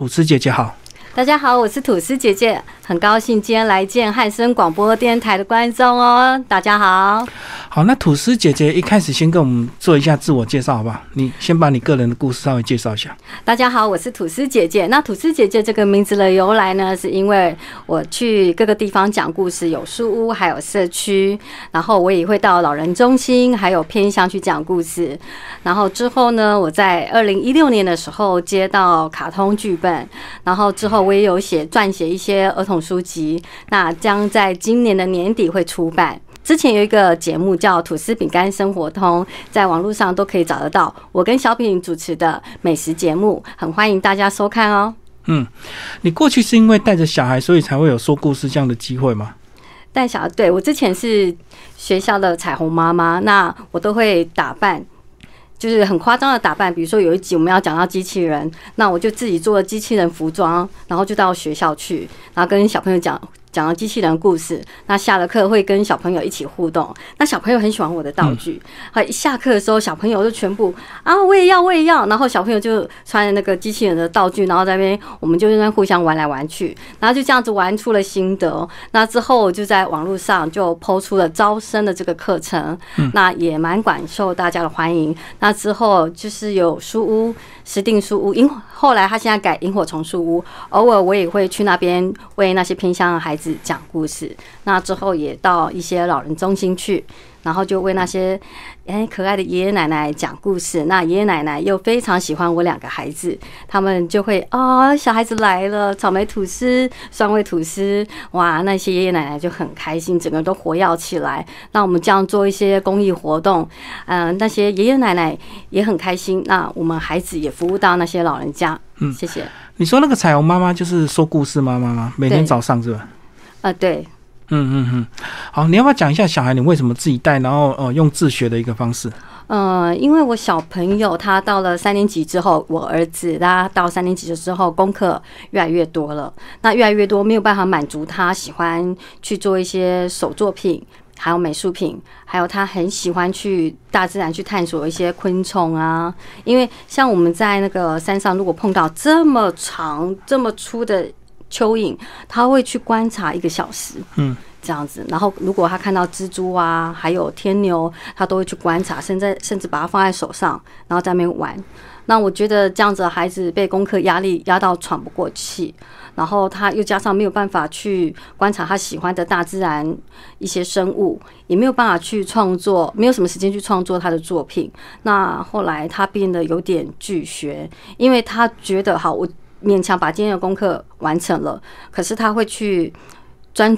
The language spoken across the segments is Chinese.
虎子姐姐好。大家好，我是吐司姐姐，很高兴今天来见汉声广播电台的观众哦。大家好，好，那吐司姐姐一开始先跟我们做一下自我介绍，好不好？你先把你个人的故事稍微介绍一下。大家好，我是吐司姐姐。那吐司姐姐这个名字的由来呢，是因为我去各个地方讲故事，有书屋，还有社区，然后我也会到老人中心，还有偏乡去讲故事。然后之后呢，我在二零一六年的时候接到卡通剧本，然后之后。我也有写撰写一些儿童书籍，那将在今年的年底会出版。之前有一个节目叫《吐司饼干生活通》，在网络上都可以找得到。我跟小品主持的美食节目，很欢迎大家收看哦。嗯，你过去是因为带着小孩，所以才会有说故事这样的机会吗？带小孩，对我之前是学校的彩虹妈妈，那我都会打扮。就是很夸张的打扮，比如说有一集我们要讲到机器人，那我就自己做了机器人服装，然后就到学校去，然后跟小朋友讲。讲了机器人故事，那下了课会跟小朋友一起互动。那小朋友很喜欢我的道具，好，一下课的时候，小朋友就全部啊，我也要，我也要。然后小朋友就穿着那个机器人的道具，然后在那边，我们就在那互相玩来玩去，然后就这样子玩出了心得。那之后就在网络上就抛出了招生的这个课程，那也蛮广受大家的欢迎。那之后就是有书屋，石定书屋，萤后来他现在改萤火虫书屋，偶尔我也会去那边为那些偏乡的孩子。讲故事，那之后也到一些老人中心去，然后就为那些哎可爱的爷爷奶奶讲故事。那爷爷奶奶又非常喜欢我两个孩子，他们就会啊，小孩子来了，草莓吐司、酸味吐司，哇，那些爷爷奶奶就很开心，整个都活跃起来。那我们这样做一些公益活动，嗯，那些爷爷奶奶也很开心。那我们孩子也服务到那些老人家。嗯，谢谢。你说那个彩虹妈妈就是说故事妈妈吗？每天早上是吧？啊，对，嗯嗯嗯，好，你要不要讲一下小孩你为什么自己带，然后呃用自学的一个方式？呃，因为我小朋友他到了三年级之后，我儿子他到三年级的时候功课越来越多了，那越来越多没有办法满足他喜欢去做一些手作品，还有美术品，还有他很喜欢去大自然去探索一些昆虫啊。因为像我们在那个山上，如果碰到这么长、这么粗的。蚯蚓，他会去观察一个小时，嗯，这样子。然后，如果他看到蜘蛛啊，还有天牛，他都会去观察，甚至甚至把它放在手上，然后在那边玩。那我觉得这样子，孩子被功课压力压到喘不过气，然后他又加上没有办法去观察他喜欢的大自然一些生物，也没有办法去创作，没有什么时间去创作他的作品。那后来他变得有点拒学，因为他觉得，好我。勉强把今天的功课完成了，可是他会去专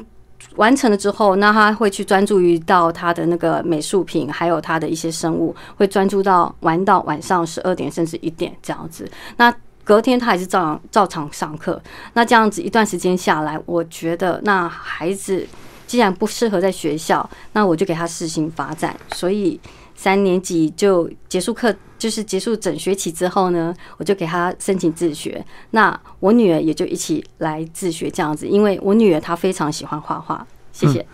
完成了之后，那他会去专注于到他的那个美术品，还有他的一些生物，会专注到玩到晚上十二点甚至一点这样子。那隔天他还是照常照常上课。那这样子一段时间下来，我觉得那孩子既然不适合在学校，那我就给他试行发展。所以三年级就结束课。就是结束整学期之后呢，我就给他申请自学。那我女儿也就一起来自学这样子，因为我女儿她非常喜欢画画。谢谢。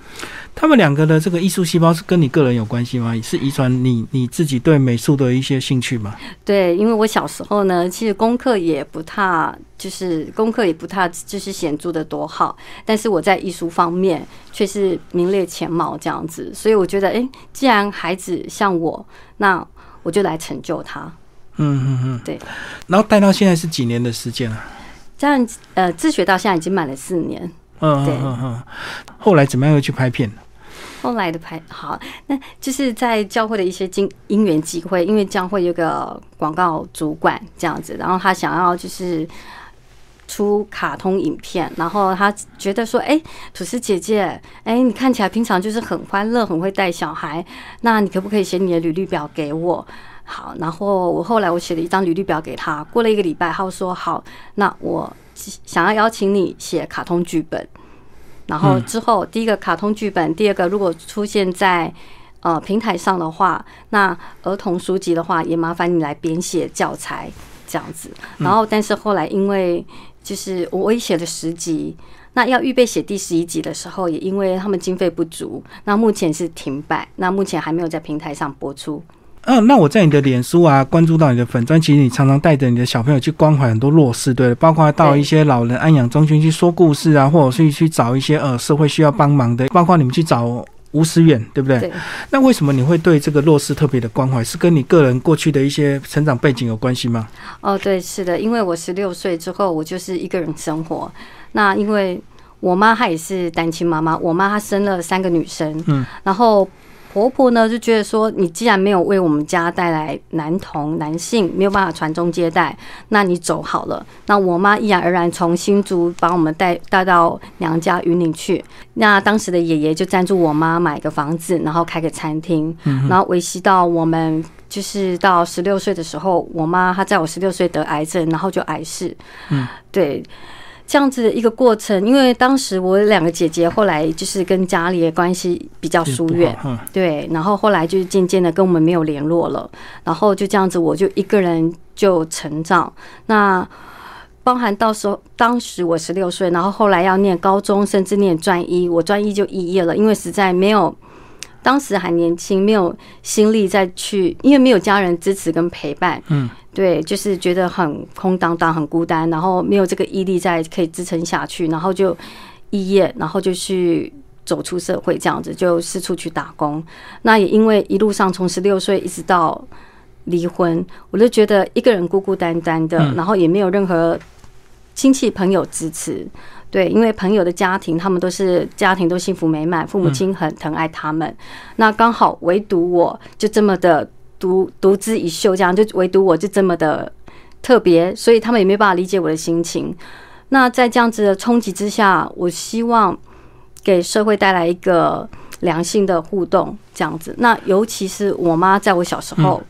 他们两个的这个艺术细胞是跟你个人有关系吗？是遗传你你自己对美术的一些兴趣吗？对，因为我小时候呢，其实功课也不太，就是功课也不太，就是显著的多好。但是我在艺术方面却是名列前茅这样子。所以我觉得，哎，既然孩子像我，那我就来成就他，嗯嗯嗯，对。然后带到现在是几年的时间了？这样呃，自学到现在已经满了四年。嗯嗯嗯嗯。后来怎么样又去拍片？后来的拍好，那就是在教会的一些经因缘机会，因为教会有个广告主管这样子，然后他想要就是出卡通影片，然后他觉得说，哎，吐司姐姐，哎，你看起来平常就是很欢乐，很会带小孩，那你可不可以写你的履历表给我？好，然后我后来我写了一张履历表给他，过了一个礼拜，他说好，那我想要邀请你写卡通剧本。然后之后，第一个卡通剧本，第二个如果出现在呃平台上的话，那儿童书籍的话，也麻烦你来编写教材这样子。然后，但是后来因为就是我也写了十集，那要预备写第十一集的时候，也因为他们经费不足，那目前是停摆，那目前还没有在平台上播出。嗯，那我在你的脸书啊，关注到你的粉专，其实你常常带着你的小朋友去关怀很多弱势，对，包括到一些老人安养中心去说故事啊，或者是去找一些呃社会需要帮忙的，包括你们去找吴思远，对不对？对。那为什么你会对这个弱势特别的关怀？是跟你个人过去的一些成长背景有关系吗？哦，对，是的，因为我十六岁之后，我就是一个人生活。那因为我妈她也是单亲妈妈，我妈她生了三个女生，嗯，然后婆婆呢就觉得说，你既然没有为我们家带来男童男性，没有办法传宗接代，那你走好了。那我妈毅然而然从新竹把我们带带到娘家云林去。那当时的爷爷就赞助我妈买个房子，然后开个餐厅，然后维系到我们就是到十六岁的时候，我妈她在我十六岁得癌症，然后就癌逝，嗯，对。这样子的一个过程，因为当时我两个姐姐后来就是跟家里的关系比较疏远，对，然后后来就是渐渐的跟我们没有联络了，然后就这样子，我就一个人就成长。那包含到时候当时我十六岁，然后后来要念高中，甚至念专一，我专一就肄业了，因为实在没有。当时还年轻，没有心力再去，因为没有家人支持跟陪伴，嗯，对，就是觉得很空荡荡、很孤单，然后没有这个毅力再可以支撑下去，然后就肄业，然后就去走出社会，这样子就四处去打工。那也因为一路上从十六岁一直到离婚，我就觉得一个人孤孤单单的，然后也没有任何亲戚朋友支持。对，因为朋友的家庭，他们都是家庭都幸福美满，父母亲很疼爱他们。那刚好唯独我就这么的独独自一秀，这样就唯独我就这么的特别，所以他们也没办法理解我的心情。那在这样子的冲击之下，我希望给社会带来一个良性的互动，这样子。那尤其是我妈在我小时候。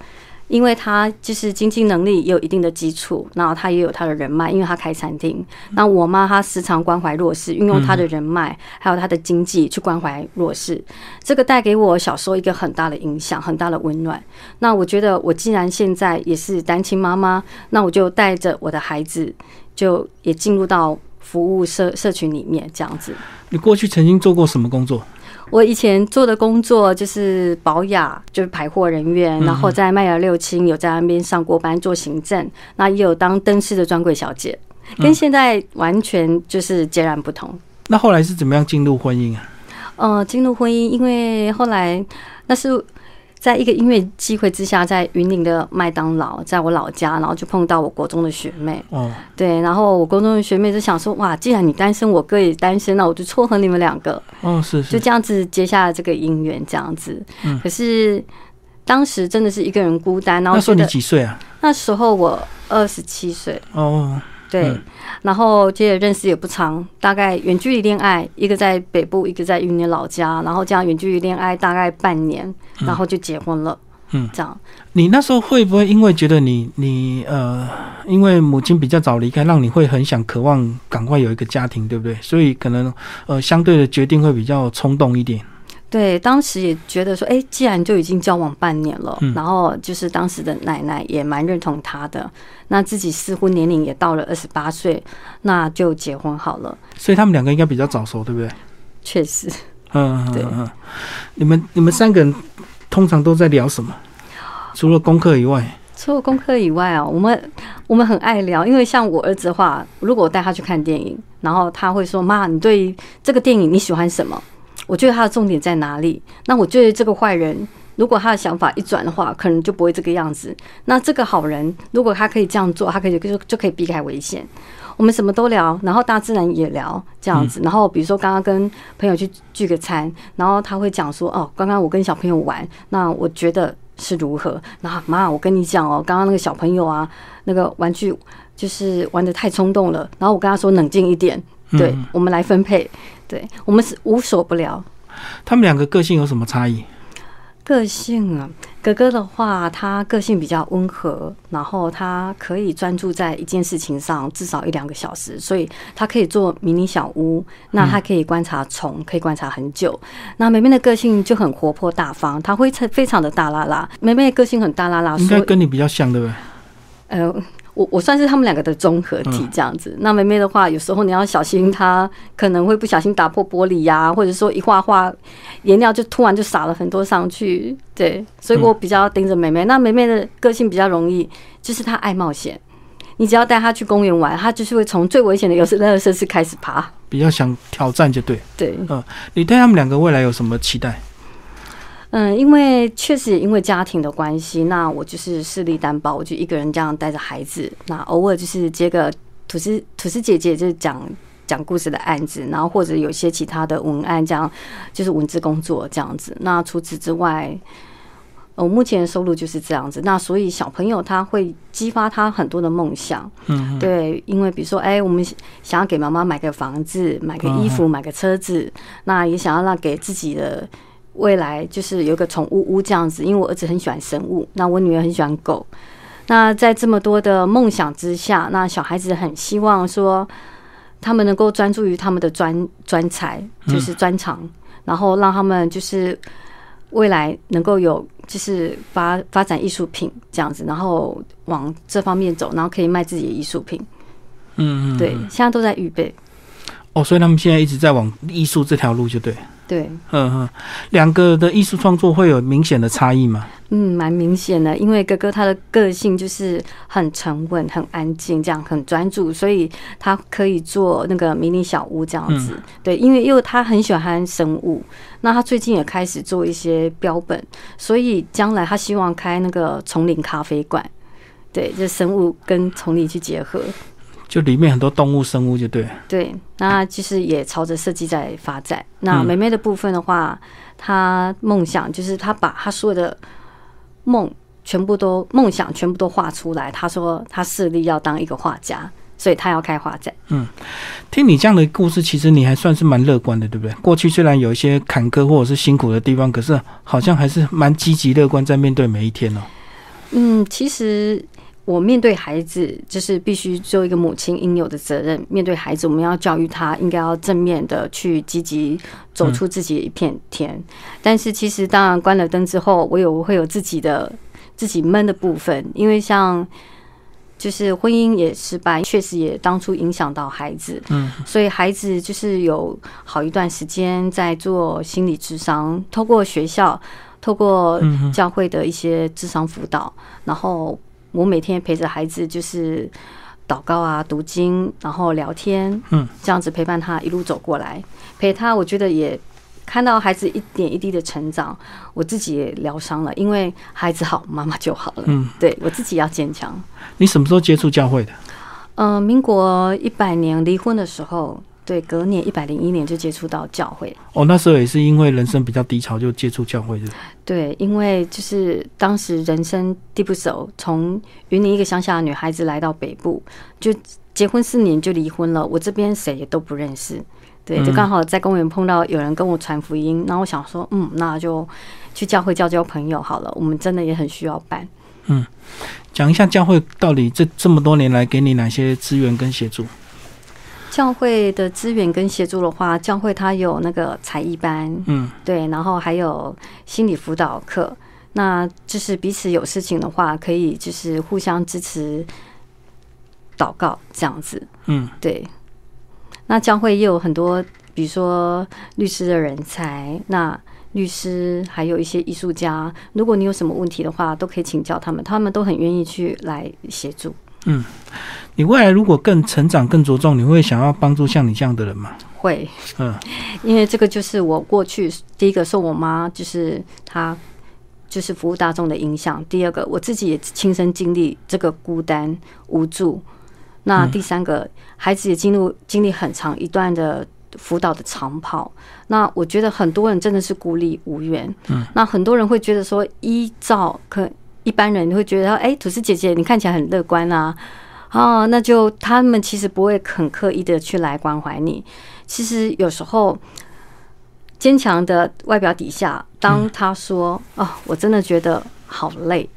因为他就是经济能力也有一定的基础，然后他也有他的人脉，因为他开餐厅。那我妈她时常关怀弱势，运用她的人脉还有她的经济去关怀弱势，这个带给我小时候一个很大的影响，很大的温暖。那我觉得我既然现在也是单亲妈妈，那我就带着我的孩子，就也进入到服务社社群里面这样子。你过去曾经做过什么工作？我以前做的工作就是保雅，就是排货人员，然后在麦芽六轻有在那边上过班做行政，那也有当灯饰的专柜小姐，跟现在完全就是截然不同。那后来是怎么样进入婚姻啊？呃，进入婚姻，因为后来那是。在一个音乐机会之下，在云林的麦当劳，在我老家，然后就碰到我国中的学妹。哦，对，然后我国中的学妹就想说：“哇，既然你单身，我哥也单身，那我就撮合你们两个。”哦，是是，就这样子接下了这个姻缘，这样子。嗯，可是当时真的是一个人孤单。然后那时候你几岁啊？那时候我二十七岁。哦。对，然后接着认识也不长，大概远距离恋爱，一个在北部，一个在云林老家，然后这样远距离恋爱大概半年，然后就结婚了。嗯，这样。你那时候会不会因为觉得你你呃，因为母亲比较早离开，让你会很想渴望赶快有一个家庭，对不对？所以可能呃，相对的决定会比较冲动一点。对，当时也觉得说，哎，既然就已经交往半年了，然后就是当时的奶奶也蛮认同他的，那自己似乎年龄也到了二十八岁，那就结婚好了。所以他们两个应该比较早熟，对不对？确实。嗯，对。嗯，你们你们三个人通常都在聊什么？除了功课以外？除了功课以外啊，我们我们很爱聊，因为像我儿子的话，如果我带他去看电影，然后他会说：“妈，你对这个电影你喜欢什么？”我觉得他的重点在哪里？那我觉得这个坏人，如果他的想法一转的话，可能就不会这个样子。那这个好人，如果他可以这样做，他可以就就可以避开危险。我们什么都聊，然后大自然也聊这样子。然后比如说刚刚跟朋友去聚个餐，然后他会讲说：“哦，刚刚我跟小朋友玩，那我觉得是如何？”那妈，我跟你讲哦，刚刚那个小朋友啊，那个玩具就是玩的太冲动了。然后我跟他说：“冷静一点，对我们来分配。”对我们是无所不聊。他们两个个性有什么差异？个性啊，哥哥的话，他个性比较温和，然后他可以专注在一件事情上至少一两个小时，所以他可以做迷你小屋。那他可以观察虫，可以观察很久。那梅梅的个性就很活泼大方，他会非常的大拉拉。梅梅的个性很大拉拉，应该跟你比较像，对不对？呃。我我算是他们两个的综合体这样子。那妹妹的话，有时候你要小心，她可能会不小心打破玻璃呀，或者说一画画颜料就突然就洒了很多上去。对，所以我比较盯着妹妹。那妹妹的个性比较容易，就是她爱冒险。你只要带她去公园玩，她就是会从最危险的游乐设施开始爬。比较想挑战就对。对，嗯，你对他们两个未来有什么期待？嗯，因为确实因为家庭的关系，那我就是势力单薄，我就一个人这样带着孩子。那偶尔就是接个吐司吐司姐姐，就是讲讲故事的案子，然后或者有些其他的文案，这样就是文字工作这样子。那除此之外，我目前的收入就是这样子。那所以小朋友他会激发他很多的梦想，嗯，对，因为比如说，哎，我们想要给妈妈买个房子，买个衣服，买个车子，那也想要让给自己的。未来就是有个宠物屋这样子，因为我儿子很喜欢生物，那我女儿很喜欢狗。那在这么多的梦想之下，那小孩子很希望说，他们能够专注于他们的专专才，就是专长，然后让他们就是未来能够有就是发发展艺术品这样子，然后往这方面走，然后可以卖自己的艺术品。嗯嗯，对，现在都在预备。哦，所以他们现在一直在往艺术这条路，就对。对，嗯嗯，两个的艺术创作会有明显的差异吗？嗯，蛮明显的，因为哥哥他的个性就是很沉稳、很安静，这样很专注，所以他可以做那个迷你小屋这样子。对，因为因为他很喜欢生物，那他最近也开始做一些标本，所以将来他希望开那个丛林咖啡馆，对，就生物跟丛林去结合。就里面很多动物生物就对，对，那其实也朝着设计在发展。那梅梅的部分的话，她梦想就是她把她所有的梦全部都梦想全部都画出来。她说她势力要当一个画家，所以她要开画展。嗯，听你这样的故事，其实你还算是蛮乐观的，对不对？过去虽然有一些坎坷或者是辛苦的地方，可是好像还是蛮积极乐观在面对每一天哦。嗯，其实。我面对孩子，就是必须做一个母亲应有的责任。面对孩子，我们要教育他，应该要正面的去积极走出自己的一片天。但是，其实当然关了灯之后，我有会有自己的自己闷的部分，因为像就是婚姻也失败，确实也当初影响到孩子。嗯，所以孩子就是有好一段时间在做心理智商，透过学校，透过教会的一些智商辅导，然后。我每天陪着孩子，就是祷告啊、读经，然后聊天，嗯，这样子陪伴他一路走过来，陪他，我觉得也看到孩子一点一滴的成长，我自己也疗伤了，因为孩子好，妈妈就好了，嗯，对我自己要坚强。你什么时候接触教会的？嗯，民国一百年离婚的时候。对，隔年一百零一年就接触到教会。哦，那时候也是因为人生比较低潮，就接触教会的。对，因为就是当时人生地不熟，从云林一个乡下的女孩子来到北部，就结婚四年就离婚了。我这边谁也都不认识，对，就刚好在公园碰到有人跟我传福音，然后我想说，嗯，那就去教会交交朋友好了。我们真的也很需要办。嗯，讲一下教会到底这这么多年来给你哪些资源跟协助？教会的资源跟协助的话，教会它有那个才艺班，嗯，对，然后还有心理辅导课，那就是彼此有事情的话，可以就是互相支持、祷告这样子，嗯，对。那教会也有很多，比如说律师的人才，那律师还有一些艺术家，如果你有什么问题的话，都可以请教他们，他们都很愿意去来协助。嗯，你未来如果更成长、更着重，你会想要帮助像你这样的人吗？会，嗯，因为这个就是我过去第一个受我妈，就是她就是服务大众的影响；第二个，我自己也亲身经历这个孤单无助；那第三个，孩子也进入经历很长一段的辅导的长跑。那我觉得很多人真的是孤立无援。嗯，那很多人会觉得说，依照可。一般人会觉得，哎，吐司姐姐，你看起来很乐观啊，哦，那就他们其实不会很刻意的去来关怀你。其实有时候坚强的外表底下，当他说，哦，我真的觉得好累，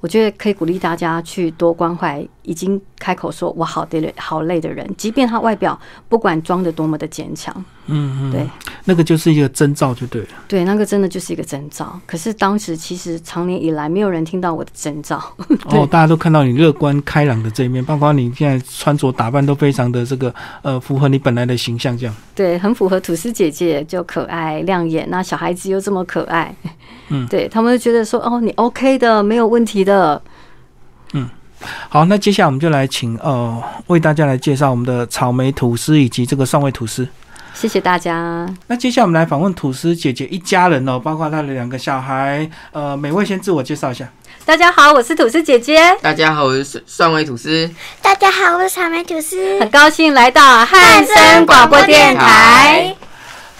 我觉得可以鼓励大家去多关怀已经开口说我好累好累的人，即便他外表不管装的多么的坚强，嗯嗯，对，那个就是一个征兆就对了。对，那个真的就是一个征兆。可是当时其实长年以来没有人听到我的征兆，对哦，大家都看到你乐观开朗的这一面，包括你现在穿着打扮都非常的这个呃符合你本来的形象，这样。对，很符合吐司姐姐就可爱亮眼，那小孩子又这么可爱，嗯对他们就觉得说哦，你 OK 的，没有问题的。好，那接下来我们就来请呃为大家来介绍我们的草莓吐司以及这个蒜味吐司。谢谢大家。那接下来我们来访问吐司姐姐一家人哦，包括她的两个小孩。呃，每位先自我介绍一下。大家好，我是吐司姐姐，大家好，我是蒜蒜味吐司。大家好，我是草莓吐司，很高兴来到汉声广播电台。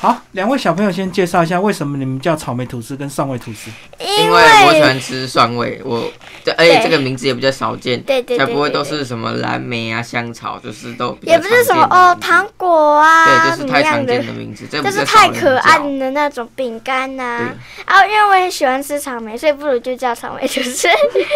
好，两位小朋友先介绍一下，为什么你们叫草莓吐司跟蒜味吐司？因为我喜欢吃蒜味，我对，而且这个名字也比较少见，对对对才不会都是什么蓝莓啊、香草，就是都也不是什么哦糖果啊，对，就是太常见，的名字，这就是太可爱的那种饼干呐对。啊，因为我也喜欢吃草莓，所以不如就叫草莓吐司。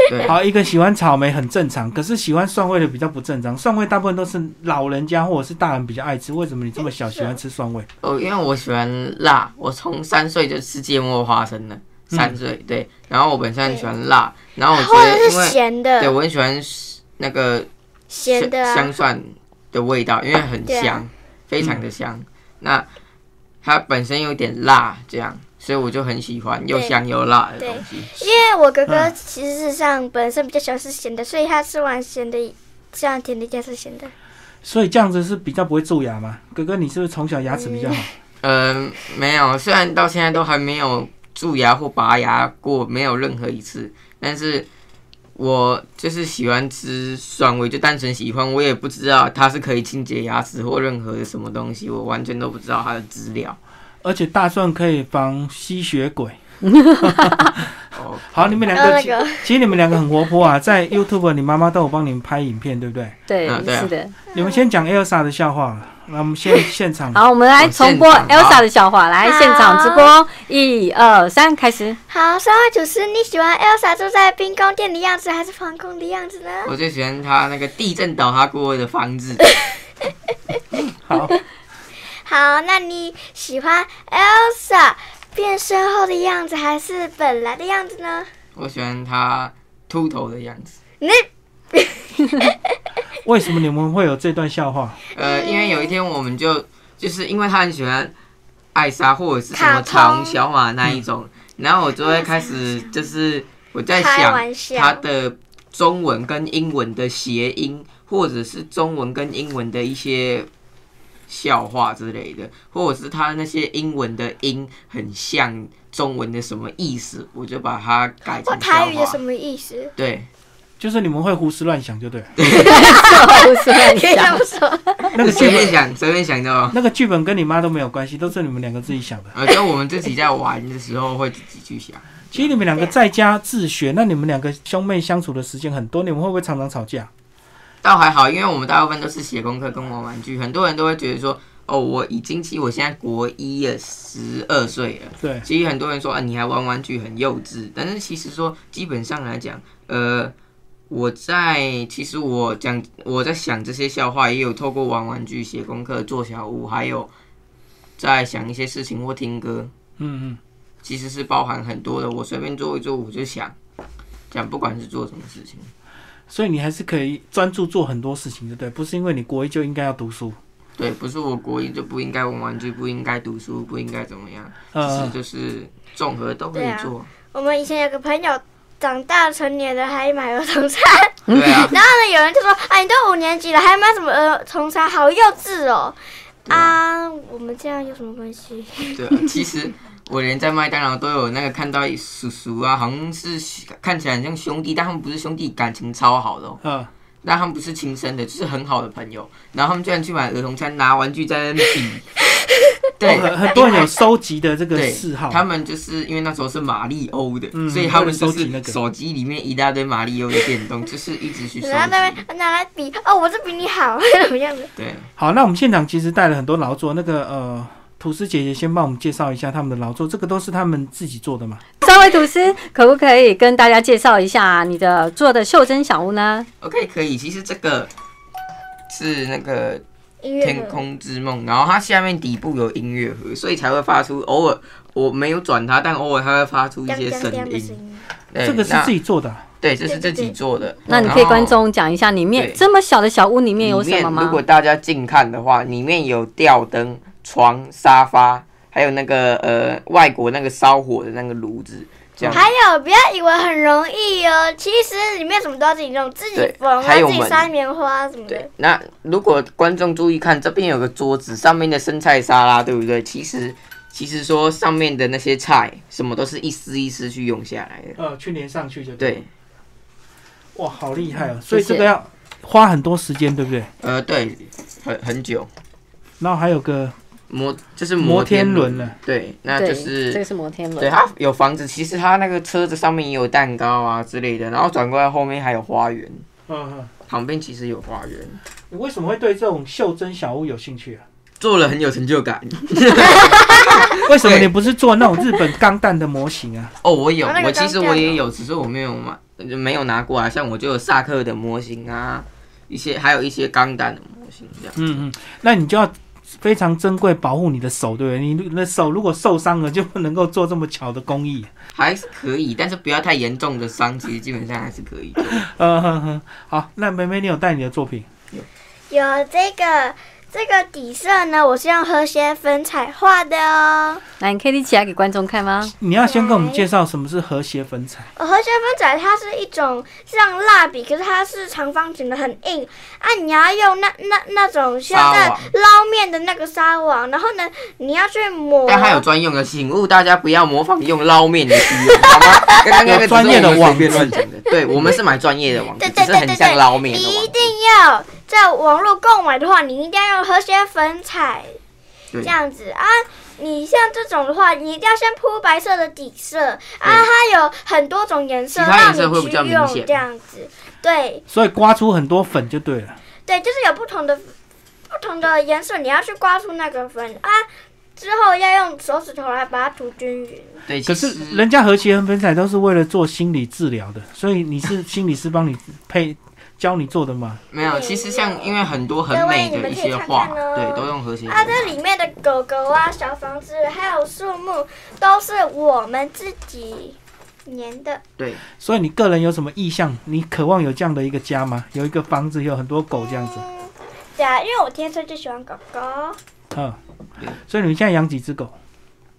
对，好，一个喜欢草莓很正常，可是喜欢蒜味的比较不正常。蒜味大部分都是老人家或者是大人比较爱吃，为什么你这么小喜欢吃蒜味？哦，因为我喜欢辣，我从三岁就吃芥末花生了，嗯。三岁对，然后我本身很喜欢辣，然后我觉得因为咸对，我很喜欢那个咸的啊。香，蒜的味道，因为很香，非常的香。那它本身有点辣，这样，所以我就很喜欢又香又辣的东西。因为我哥哥嗯。其实是上本身比较喜欢吃咸的，所以他吃完咸的，这样甜的加是咸的。所以这样子是比较不会蛀牙嘛？哥哥，你是不是从小牙齿比较好？嗯、没有，虽然到现在都还没有蛀牙或拔牙过，没有任何一次，但是我就是喜欢吃蒜味，就单纯喜欢，我也不知道它是可以清洁牙齿或任何什么东西，我完全都不知道它的资料。而且大蒜可以防吸血鬼。哦，好，你们两个其实你们两个很活泼啊，在 YouTube 你妈妈都有帮你们拍影片，对不对？对，啊对啊是的。你们先讲 Elsa 的笑话，那我们先 现场。好，我们来重播 Elsa 的笑话，来好现场直播，一二三，开始。好，三位主持，你喜欢 Elsa 住在冰宫殿的样子，还是防空的样子呢？我最喜欢她那个地震倒塌过的房子。好，好，那你喜欢 Elsa 变身后的样子，还是本来的样子呢？我喜欢他秃头的样子。你 为什么你们会有这段笑话？呃，因为有一天我们就就是因为他很喜欢艾莎或者是什么卡通彩虹小马那一种，然后我就会开始就是我在想他的中文跟英文的谐音，或者是中文跟英文的一些笑话之类的，或者是他那些英文的音很像中文的什么意思，我就把它改成笑话。台语的什么意思？对，就是你们会胡思乱想，就对了。胡思乱想。那个剧本，随便想，随便想的哦。那个剧本跟你妈都没有关系，都是你们两个自己想的。呃，就我们自己在玩的时候会自己去想。其实你们两个在家自学，那你们两个兄妹相处的时间很多，你们会不会常常吵架？倒还好，因为我们大部分都是写功课跟玩玩具，很多人都会觉得说，哦，我已经其实我现在国一了，十二岁了。对，其实很多人说啊，你还玩玩具很幼稚，但是其实说基本上来讲，呃，我在其实我讲我在想这些笑话，也有透过玩玩具、写功课、做小屋，还有在想一些事情或听歌，嗯嗯。其实是包含很多的。我随便做一做，我就想讲，不管是做什么事情。所以你还是可以专注做很多事情，对不对？不是因为你国一就应该要读书，对，不是我国一就不应该玩玩具，不应该读书，不应该怎么样，其实呃，就是综合都可以做。我们以前有个朋友长大成年了还买儿童餐，对啊，然后呢，有人就说：“啊，你都五年级了，还买什么儿童餐？好幼稚哦！”啊，啊，我们这样有什么关系？对啊。其实 我连在麦当劳都有那个看到叔叔啊，好像是看起来很像兄弟，但他们不是兄弟，感情超好的、哦。嗯，但他们不是亲生的，就是很好的朋友。然后他们居然去买儿童餐，拿玩具在那边比。对，哦很很多人有收集的这个嗜好，他们就是因为那时候是马里欧的，嗯所以他们就收集那个是手机里面一大堆马里欧的电动，就是一直去收然后那。边拿来比哦，我这比你好，怎么样的？对，好，那我们现场其实带了很多劳作，那个呃，吐司姐姐先帮我们介绍一下他们的劳作，这个都是他们自己做的嘛？三位吐司，可不可以跟大家介绍一下你的做的袖珍小屋呢？OK，可以。其实这个是那个音乐天空之梦，然后它下面底部有音乐盒，所以才会发出偶尔我没有转它，但偶尔它会发出一些声音。这个是自己做的啊、对，这是自己做的。那你可以观众讲一下里面对这么小的小屋里面有什么吗如？果大家近看的话，里面有吊灯、床、沙发，还有那个呃外国那个烧火的那个炉子，这样。还有，不要以为很容易哦，其实里面什么都要自己弄，自己对缝啊，还有自己塞棉花什么的对。，那如果观众注意看，这边有个桌子，上面的生菜沙拉，对不对？其实其实说上面的那些菜，什么都是一丝一丝去用下来的。呃，去年上去就对，哇，好厉害哦！所以这个要花很多时间，对不对？呃，对，很很久。然后还有个摩就是摩天天轮了，对，那，就是这个是摩天轮。对，它有房子，其实它那个车子上面也有蛋糕啊之类的，然后转过来后面还有花园，嗯嗯，旁边其实有花园，你为什么会对这种袖珍小屋有兴趣啊？做了很有成就感。为什么你不是做那种日本钢弹的模型啊？哦，我有，我其实我也有，只是我没有买，就没有拿过来。像我就有萨克的模型啊，一些还有一些钢弹的模型这样。嗯嗯，那你就要非常珍贵保护你的手，对不对？你你的手如果受伤了，就不能够做这么巧的工艺。还是可以，但是不要太严重的伤，其实基本上还是可以的。嗯哼哼，好，那梅梅，你有带你的作品？有有这个这个底色呢，我是用和谐粉彩画的哦。来，你可以立起来给观众看吗？你要先跟我们介绍什么是和谐粉彩。呃和谐粉彩它是一种像蜡笔，可是它是长方形的，很硬啊。你要用那那那种像在纱网捞面的那个纱网，然后呢，你要去抹。但它有专用的，请勿大家不要模仿用捞面的需要，好吗？专业的网乱讲的，对我们是买专业的网子，对对只是很像捞面你一的网子。定要在网络购买的话，你一定要用和谐粉彩这样子啊。你像这种的话，你一定要先铺白色的底色啊，它有很多种颜色其他让颜色会比你去用较明显这样子。对所以刮出很多粉就对了。对，就是有不同的不同的颜色，你要去刮出那个粉啊。之后要用手指头来把它涂均匀。对，可是人家和谐粉彩都是为了做心理治疗的，所以你是心理师帮你配教你做的吗？没有，其实像因为很多很美的一你们可以看些画，看哦对，都用和谐啊，这里面的狗狗啊、小房子还有树木，都是我们自己粘的。对，所以你个人有什么意向？你渴望有这样的一个家吗？有一个房子，有很多狗这样子。嗯，对啊，因为我天生就喜欢狗狗。嗯，所以你们现在养几只狗？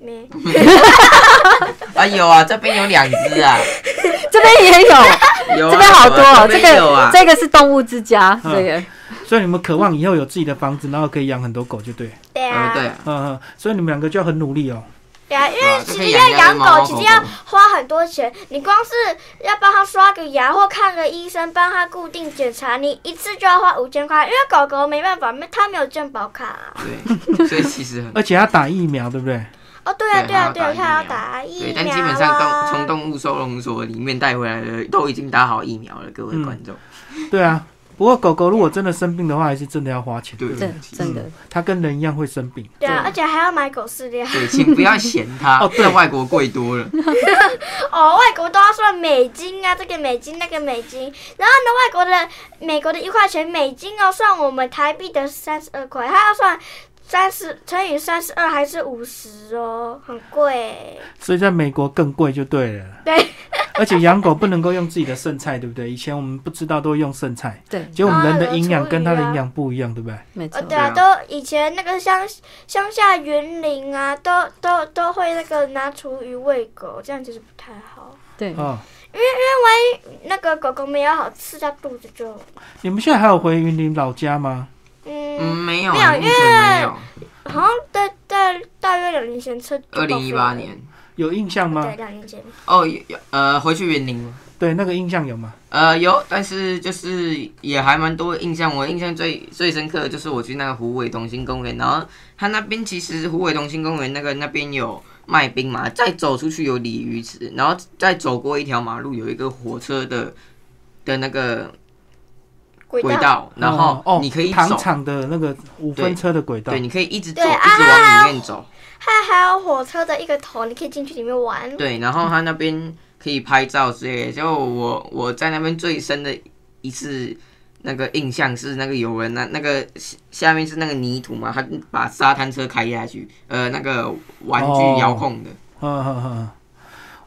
没，啊有啊，这边有两只啊，这边也有，有啊这边好多哦。这个，这个是动物之家，嗯这个所以你们渴望以后有自己的房子，然后可以养很多狗，就对。对啊，嗯对啊，嗯嗯，所以你们两个就要很努力哦。对啊，因为其实要养狗，其实要花很多钱。你光是要帮它刷个牙或看个医生，帮它固定检查，你一次就要花五千块。因为狗狗没办法，没它没有健保卡。对，所以其实很 而且要打疫苗，对不对？哦，对啊，对啊，对啊，对它要打疫，苗啊。但基本上动从动物收容所里面带回来的都已经打好疫苗了，各位嗯观众。对啊。不过狗狗如果真的生病的话，还是真的要花钱，对对不对？真真的它跟人一样会生病。对啊，而且还要买狗饲料。对，请不要嫌它哦，对在外国贵多了。哦，外国都要算美金啊，这个美金那个美金，然后呢，外国的美国的一块钱美金要算我们台币的三十二块，它要算三十乘以三十二还是五十哦，很贵。所以在美国更贵就对了。对。而且养狗不能够用自己的剩菜，对不对？以前我们不知道都会用剩菜，对，结果我们人的营养啊跟它的营养不一样，对不对？没错呃，。对啊，都以前那个乡乡下园林啊，都都都会那个拿厨余喂狗，这样其实不太好。对，哦，那个狗狗没有好吃它肚子就，你们现在还有回云林老家吗？嗯，嗯，没有，没有目前没有。好像在在大约两年前测。二零一八年，有印象吗对，？两年前。哦，有有呃，回去园林吗？对，那个印象有吗？呃，有，但是就是也还蛮多印象。我印象最最深刻的就是我去那个虎尾同心公园，然后它那边其实虎尾同心公园那个那边有卖冰嘛，再走出去有鲤鱼池，然后再走过一条马路有一个火车的的那个轨轨道，然后哦，你可以走，糖厂的那个五分车的轨道对，，你可以一直走，一直往里面走。它还有火车的一个头，你可以进去里面玩。对，然后它那边可以拍照之类的。就我我在那边最深的一次那个印象是那个有人那那个下下面是那个泥土嘛，他把沙滩车开下去，呃，那个玩哦具遥控的，嗯嗯嗯，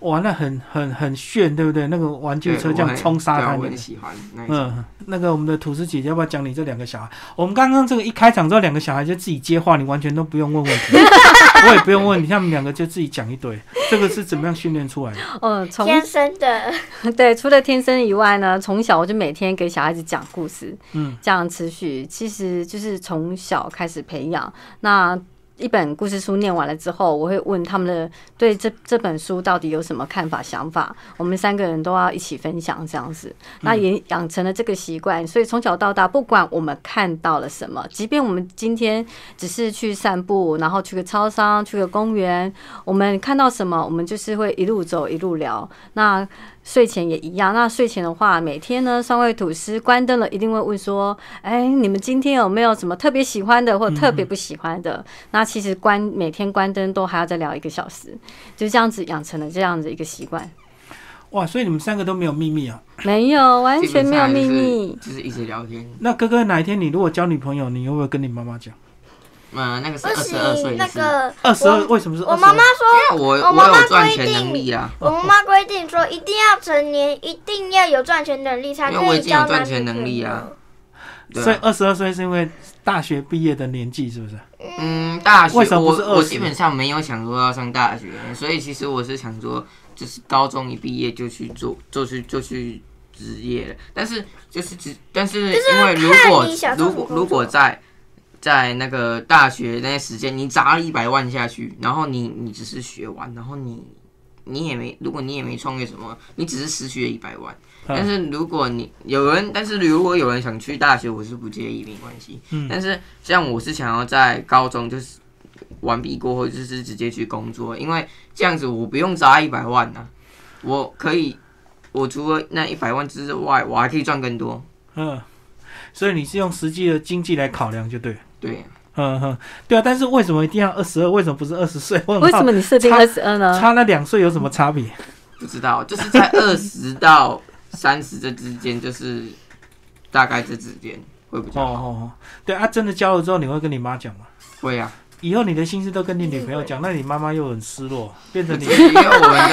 哇，那很很很炫，对不对？那个玩具对车这样冲沙滩的我很。喜欢。嗯，那个我们的吐司姐姐要不要讲你这两个小孩？我们刚刚这个一开场之后，两个小孩就自己接话，你完全都不用问问题，我也不用问你，他们两个就自己讲一堆。这个是怎么样训练出来的？嗯，从天生的，对，除了天生以外呢，从小我就每天给小孩子讲故事，嗯，这样持续，其实就是从小开始培养。那一本故事书念完了之后，我会问他们的对这这本书到底有什么看法、想法，我们三个人都要一起分享这样子。那也养成了这个习惯，所以从小到大，不管我们看到了什么，即便我们今天只是去散步，然后去个超商、去个公园，我们看到什么，我们就是会一路走一路聊。那睡前也一样。那睡前的话，每天呢，三位吐司关灯了，一定会问说：“哎，你们今天有没有什么特别喜欢的，或特别不喜欢的？”那其实关每天关灯都还要再聊一个小时，就这样子养成了这样子一个习惯。哇，所以你们三个都没有秘密啊？没有，完全没有秘密。就是一直聊天。那哥哥哪一天你如果交女朋友，你会不会跟你妈妈讲？嗯，那个是不二十二岁那个二十二为什么是二十我妈妈？说，我我妈妈有赚钱规定能力啊，我妈妈规定说一定要成年，一定要有赚钱能力才可因为我已经有以交赚钱能力啊友。所以二十二岁是因为大学毕业的年纪，是不是？嗯，大学为什么不是20我我基本上没有想说要上大学，所以其实我是想说，就是高中一毕业就去做，就去就去职业了。但是就是只，但是因为如果如果如果在在那个大学那些时间，你砸了一百万下去，然后你你只是学完，然后你你也没，如果你也没创业什么，你只是失去了一百万。但是如果你有人，但是如果有人想去大学，我是不介意，没关系。嗯但是像我是想要在高中就是完毕过后，就是直接去工作，因为这样子我不用砸一百万呐、我可以，我除了那一百万之外，我还可以赚更多。嗯，所以你是用实际的经济来考量，就对了。对，嗯哼，对啊，但是为什么一定要二十二？为什么不是二十岁？为什么你设定差二十二呢？差那两岁有什么差别？不知道，就是在二十到三十这之间，就是大概这之间会比哦较好。哦哦，对啊，真的交了之后，你会跟你妈讲吗？会啊，以后你的心事都跟你女朋友讲，那你妈妈又很失落，变成你 因为我们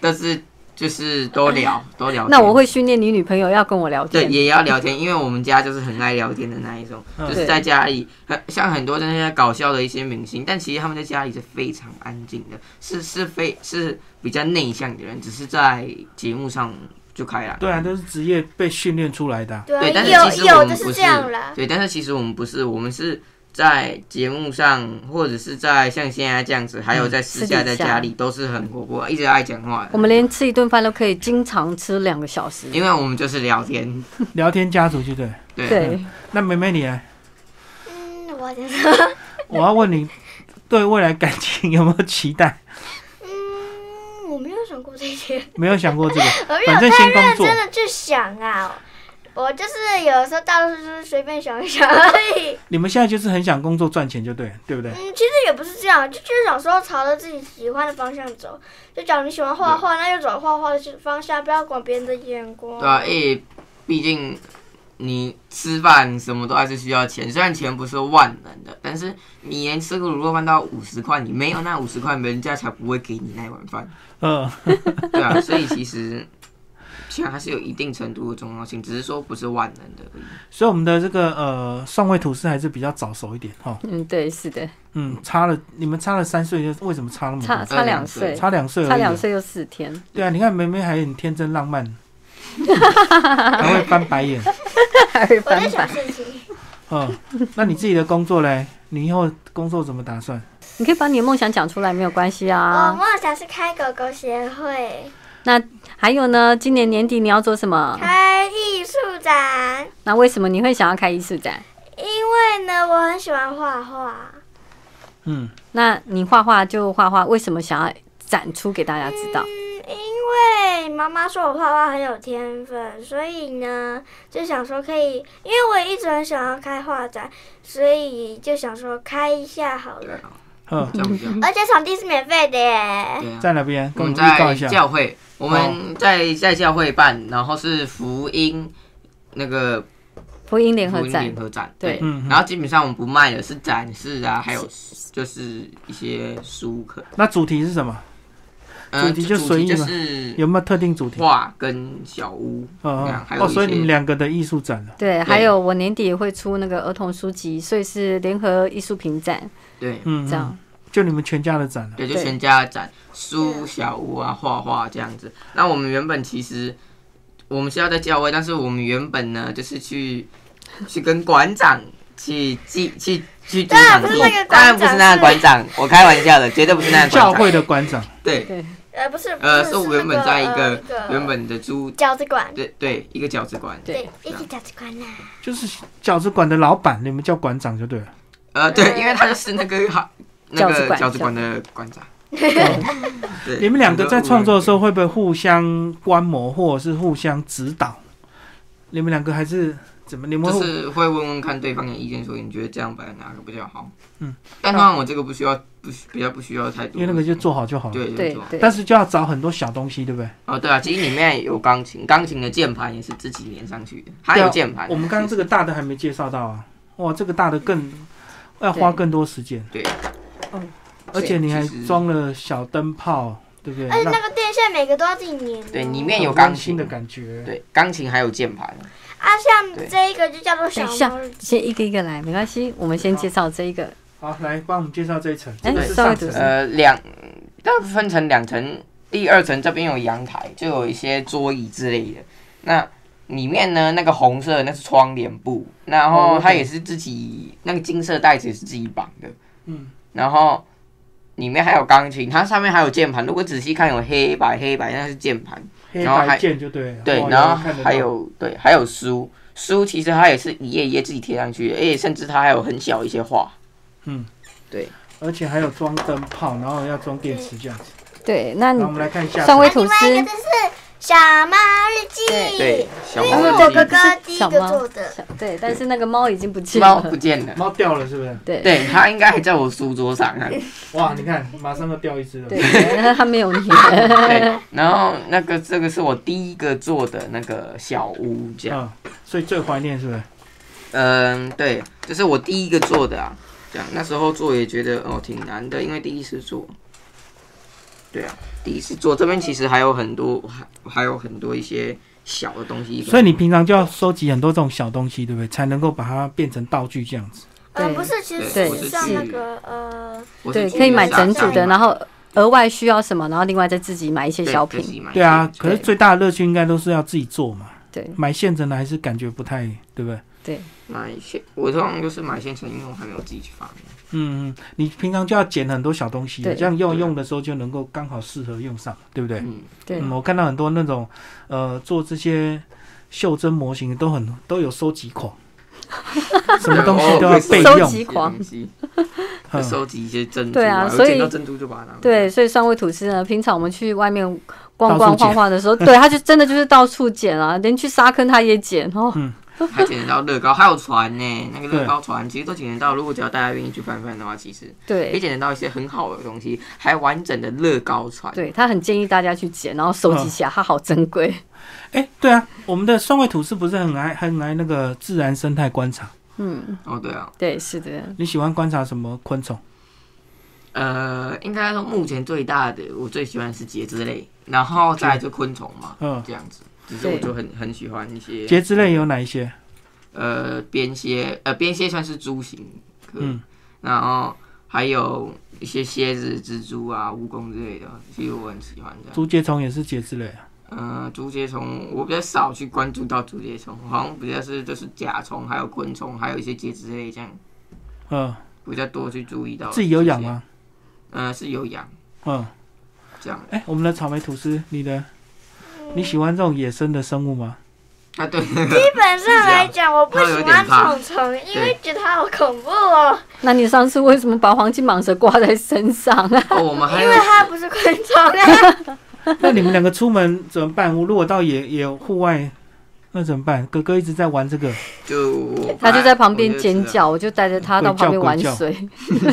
都都是就是多聊多聊。那我会训练你女朋友要跟我聊天对，也要聊天，因为我们家就是很爱聊天的那一种，嗯就是在家里，很像很多那些搞笑的一些明星，但其实他们在家里是非常安静的，是是非是比较内向的人，只是在节目上就开了。对啊，都是职业被训练出来的啊、对，但，是其实我们不这样啦。对，但是其实我们不是，我们是在节目上，或者是在像现在这样子，还有在私下在家里都是很活泼，一直爱讲话的。我们连吃一顿饭都可以经常吃两个小时。因为我们就是聊天，聊天家族，就对。对，对，那妹妹你呢？嗯，我想说，我要问你，对未来感情有没有期待？嗯，我没有想过这些，没有想过这个，反正先工作真的去想啊。我就是有的时候大多数就是随便想一想而已。你们现在就是很想工作赚钱，就对，对不对？嗯，其实也不是这样，就就是想说朝着自己喜欢的方向走。就假如你喜欢画画，那就走画画的方向，不要管别人的眼光。对啊，因为毕竟你吃饭什么都还是需要钱，虽然钱不是万能的，但是你连吃个卤肉饭都要五十块，你没有那五十块，人家才不会给你那碗饭。嗯，对啊，所以其实钱还是有一定程度的重要性，只是说不是万能的而已。所以我们的这个呃上位吐司还是比较早熟一点哈。嗯，对，是的，嗯，差了你们差了三岁，就为什么差那么多？差差两岁，差两岁差两。岁又四天，对啊，你看梅梅还很天真浪漫，还会翻白眼。还会翻白。想事情。嗯，那你自己的工作嘞？你以后工作怎么打算？你可以把你的梦想讲出来，没有关系啊我啊。梦想是开狗狗协会，那还有呢？今年年底你要做什么？开艺术展。那为什么你会想要开艺术展？因为呢，我很喜欢画画。嗯，那你画画就画画，为什么想要展出给大家知道？嗯，因为妈妈说我画画很有天分，所以呢就想说可以，因为我一直很想要开画展，所以就想说开一下好了。嗯。而且场地是免费的耶。对啊，在哪边？我们跟我们预告在一下。教会，我们在在教会办，然后是福音那个福音联合音展联合展，对对，嗯嗯然后基本上我们不卖的是展示啊，还有就是一些书课，那主题是什么？呃，主题就随意嘛是有没有特定主题？画跟小屋，哦，所以你们两个的艺术展了。对，还有我年底也会出那个儿童书籍，所以是联合艺术品展对嗯，这样嗯。就你们全家的展了。对，就全家的展书、小屋啊、画画这样子。那我们原本其实我们是要在教会，但是我们原本呢就是去去跟馆长去寄去去租当然场地不是那个，当然不是那个馆长，我开玩笑的，绝对不是那个教。会的馆长，对，对，呃，不是，呃，是我原本在一个原本的租，饺子馆，对对，一个饺子馆。对对，一个饺子馆呐。就是饺子馆的老板，你们叫馆长就对了。呃，对，因为他就是那个好 那个饺子馆的馆长。对，你们两个在创作的时候会不会互相观摩，或者是互相指导？你们两个还是怎么？你们就是会问问看对方的意见，说你觉得这样摆哪个比较好？嗯，但当然我这个不需要，不需比较不需要太多，因为那个就做好就好了。对做好对对，但是就要找很多小东西，对不对？哦，对啊，其实里面有钢琴，钢琴的键盘也是自己连上去的，还有键盘。我们刚刚这个大的还没介绍到啊，哇，这个大的更要花更多时间。对，而且你还装了小灯泡，对不对？而且那个电线每个都要自己粘哦。对里面有钢琴的感觉。对，钢琴还有键盘。啊，像这一个就叫做小。先一个一个来，没关系，我们先介绍这一个。好，来帮我们介绍这一层。哎上层稍微。呃，两，它分成两层，第二层这边有阳台，就有一些桌椅之类的。那里面呢，那个红色的那是窗帘布，然哦后它也是自己那个金色袋子也是自己绑的。嗯，然后里面还有钢琴，它上面还有键盘。如果仔细看，有黑白黑白，那是键盘。黑然后还白键就对了。对，哦然后还有对，还有书，书其实它也是一页一页自己贴上去的，而且甚至它还有很小一些画。嗯，对，而且还有装灯泡，然后要装电池这样子。对，那你我们来看一下。上位吐司就是小猫日记。对，小猫日记我哥哥第一个小猫做的。对，但是那个猫已经不见了猫不。见了。猫掉了是不是？对对，它应该还在我书桌上啊。哇，你看，马上就掉一只了。对，它没有你。对，然后那个这个是我第一个做的那个小屋，这样。嗯，所以最怀念是不是？嗯，对，这是我第一个做的啊。这样，那时候做也觉得哦挺难的，因为第一次做。对啊，第一次做这边其实还有很多，还还有很多一些小的东西。所以你平常就要收集很多这种小东西，对不对？才能够把它变成道具这样子。呃，对不是，其实像那个呃，对，可以买整组的，然后额外需要什么，然后另外再自己买一些小品。对啊，可是最大的乐趣应该都是要自己做嘛。对买现成的还是感觉不太，对不对？对，买现，我通常就是买现成，因为我还没有自己去发明。嗯，你平常就要捡很多小东西，这样用用的时候就能够刚好适合用上，对不对？嗯，对，我看到很多那种呃做这些袖珍模型都很都有收集狂，什么东西都要备收。集狂，收集一些珍珠对啊所以珍珠就把它。对，所以双位吐司呢，平常我们去外面逛逛晃晃的时候，对，他就真的就是到处捡啊，连去沙坑他也捡哦。还捡得到乐高，还有船呢。那个对乐高船其实都捡得到，如果只要大家愿意去翻翻的话，其实可以对，捡得到一些很好的东西，还完整的乐高船。对他很建议大家去捡，然后收集起来，它好珍贵。哎，对啊，我们的双位吐司不是很爱很爱那个自然生态观察？嗯，哦，对啊，对，是的，你喜欢观察什么昆虫？呃，应该说目前最大的我最喜欢是节肢类，然后再来就昆虫嘛，嗯，这样子。只是我就很很喜欢一些节肢类有哪一些？呃边蝎，呃边蝎算是蛛形科，嗯然后还有一些蝎子、蜘蛛啊、蜈蚣之类的，其实我很喜欢的。竹节虫也是节肢类啊。嗯，竹节虫我比较少去关注到竹节虫，好像比较是就是甲虫，还有昆虫，还有一些节肢类这样嗯，比较多去注意到。自己有养？吗？嗯、是有养嗯，这样。哎，我们的草莓吐司，你的你喜欢这种野生的生物吗？啊，对，基本上来讲，我不喜欢怕虫虫，因为觉得它好恐怖哦。那你上次为什么把黄金蟒蛇挂在身上啊？哦，我们还 因为它不是昆虫啊。那你们两个出门怎么办？我如果到野野户外，那怎么办？哥哥一直在玩这个，就 他就在旁边尖。叫，我就带着他到旁边玩水。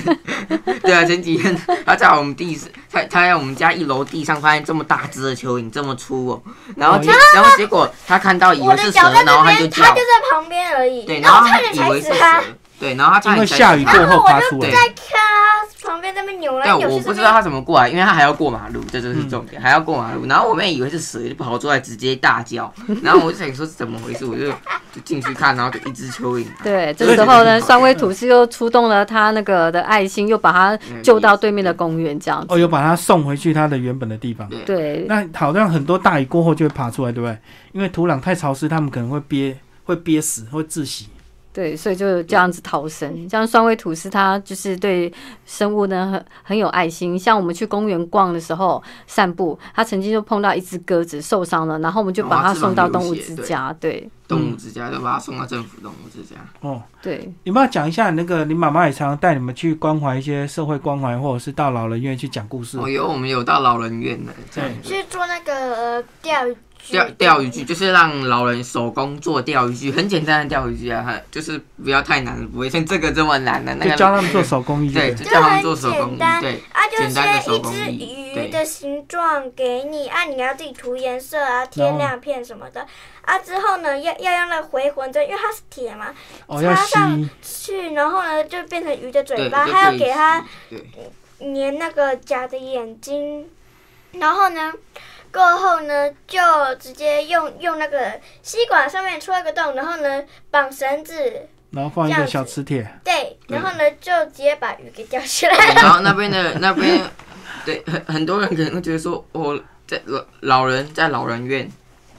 对啊，前几天他在我们地，他他在我们家一楼地上发现这么大只的蚯蚓，这么粗哦，然后结然后结果他看到以为是蛇，然后他就这边，他就，在旁边而已。对，然后以为是他。，对，然后他差因为点下雨过后爬出对来。在看他旁边那边扭来对，扭去，我不知道他怎么过来，因为他还要过马路，这就是重点，还要过马路。然后我妹以为是蛇，就跑出来直接大叫，然后我就想说是怎么回事，我就就进去看，然后就一只蚯蚓，对，这时候呢，双威吐司又出动了他那个的爱心，又把他救到对面的公园，这样子。哦，又把它送回去它的原本的地方。对对，那好像很多大雨过后就会爬出来，对不对？因为土壤太潮湿，它们可能会憋会憋死，会窒息。对，所以就这样子逃生。像酸威吐司，它就是对生物呢很很有爱心。像我们去公园逛的时候散步，他曾经就碰到一只鸽子受伤了，然后我们就把它送到动物之家。对动物之家就把它送到政府动物之家。哦，对，你们要讲一下那个，你妈妈也常常带你们去关怀一些社会关怀，或者是到老人院去讲故事。哦，有我们有到老人院的，这样子去做那个呃钓钓钓鱼具，就是让老人手工做钓鱼具，很简单的钓鱼具啊，它就是不要太难，不会像这个这么难的那就个。教他们做手工艺对，对了。就叫他们很做手工艺，简单对，啊，就是一只鱼的形状给你，啊，你要自己涂颜色啊，贴亮片什么的。啊，之后呢，要要用那个回魂针，因为它是铁嘛，哦，插上，去，然后呢就变成鱼的嘴，巴，还要给它，粘那个假的眼睛，然后呢，过后呢就直接用用那个吸管上面戳一个洞，然后呢绑绳子，然后放一个小磁铁。对，然后呢就直接把鱼给钓起来。对 然后那边的那边，对很很多人可能会觉得说，哦，在老老人在老人院，